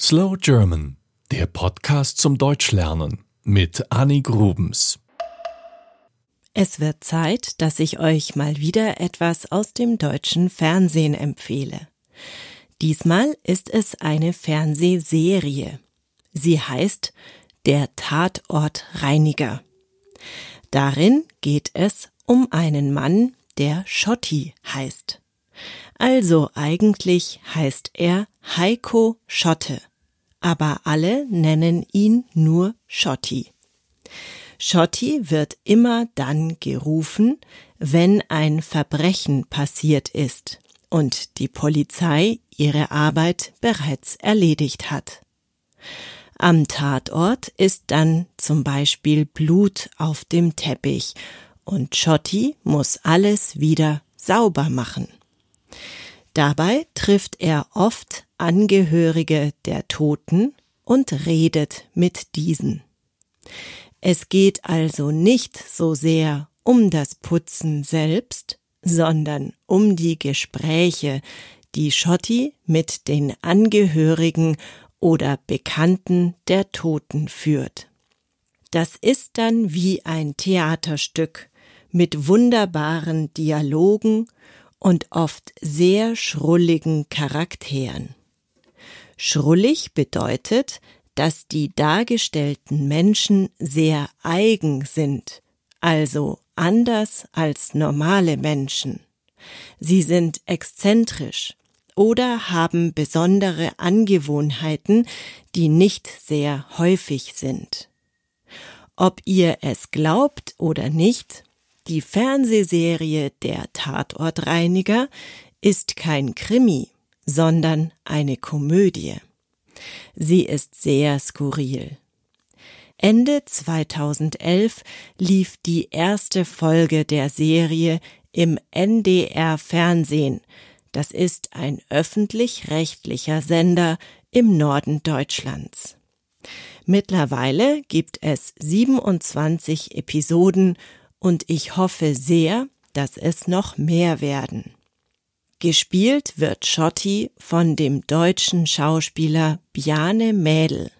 Slow German, der Podcast zum Deutschlernen mit Annie Grubens. Es wird Zeit, dass ich euch mal wieder etwas aus dem deutschen Fernsehen empfehle. Diesmal ist es eine Fernsehserie. Sie heißt Der Tatortreiniger. Darin geht es um einen Mann, der Schotti heißt. Also eigentlich heißt er Heiko Schotte, aber alle nennen ihn nur Schotti. Schotti wird immer dann gerufen, wenn ein Verbrechen passiert ist und die Polizei ihre Arbeit bereits erledigt hat. Am Tatort ist dann zum Beispiel Blut auf dem Teppich und Schotti muss alles wieder sauber machen. Dabei trifft er oft Angehörige der Toten und redet mit diesen. Es geht also nicht so sehr um das Putzen selbst, sondern um die Gespräche, die Schotti mit den Angehörigen oder Bekannten der Toten führt. Das ist dann wie ein Theaterstück mit wunderbaren Dialogen und oft sehr schrulligen Charakteren. Schrullig bedeutet, dass die dargestellten Menschen sehr eigen sind, also anders als normale Menschen. Sie sind exzentrisch oder haben besondere Angewohnheiten, die nicht sehr häufig sind. Ob ihr es glaubt oder nicht, die Fernsehserie Der Tatortreiniger ist kein Krimi, sondern eine Komödie. Sie ist sehr skurril. Ende 2011 lief die erste Folge der Serie im NDR Fernsehen. Das ist ein öffentlich-rechtlicher Sender im Norden Deutschlands. Mittlerweile gibt es 27 Episoden und ich hoffe sehr, dass es noch mehr werden. Gespielt wird Schotti von dem deutschen Schauspieler Bjane Mädel.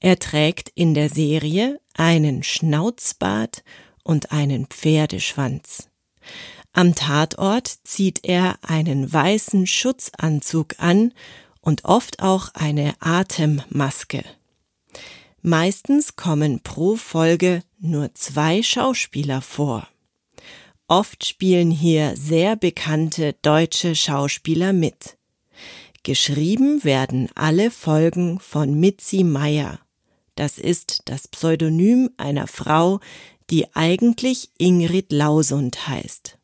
Er trägt in der Serie einen Schnauzbart und einen Pferdeschwanz. Am Tatort zieht er einen weißen Schutzanzug an und oft auch eine Atemmaske. Meistens kommen pro Folge nur zwei Schauspieler vor. Oft spielen hier sehr bekannte deutsche Schauspieler mit. Geschrieben werden alle Folgen von Mitzi Meyer. Das ist das Pseudonym einer Frau, die eigentlich Ingrid Lausund heißt.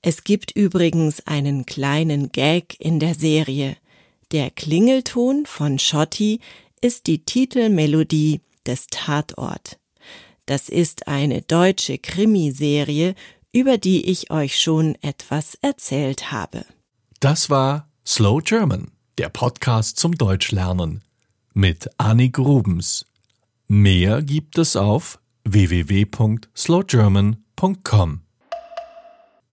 Es gibt übrigens einen kleinen Gag in der Serie. Der Klingelton von Schotti ist die Titelmelodie des Tatort. Das ist eine deutsche Krimiserie, über die ich euch schon etwas erzählt habe. Das war Slow German, der Podcast zum Deutschlernen mit Annie Grubens. Mehr gibt es auf www.slowgerman.com.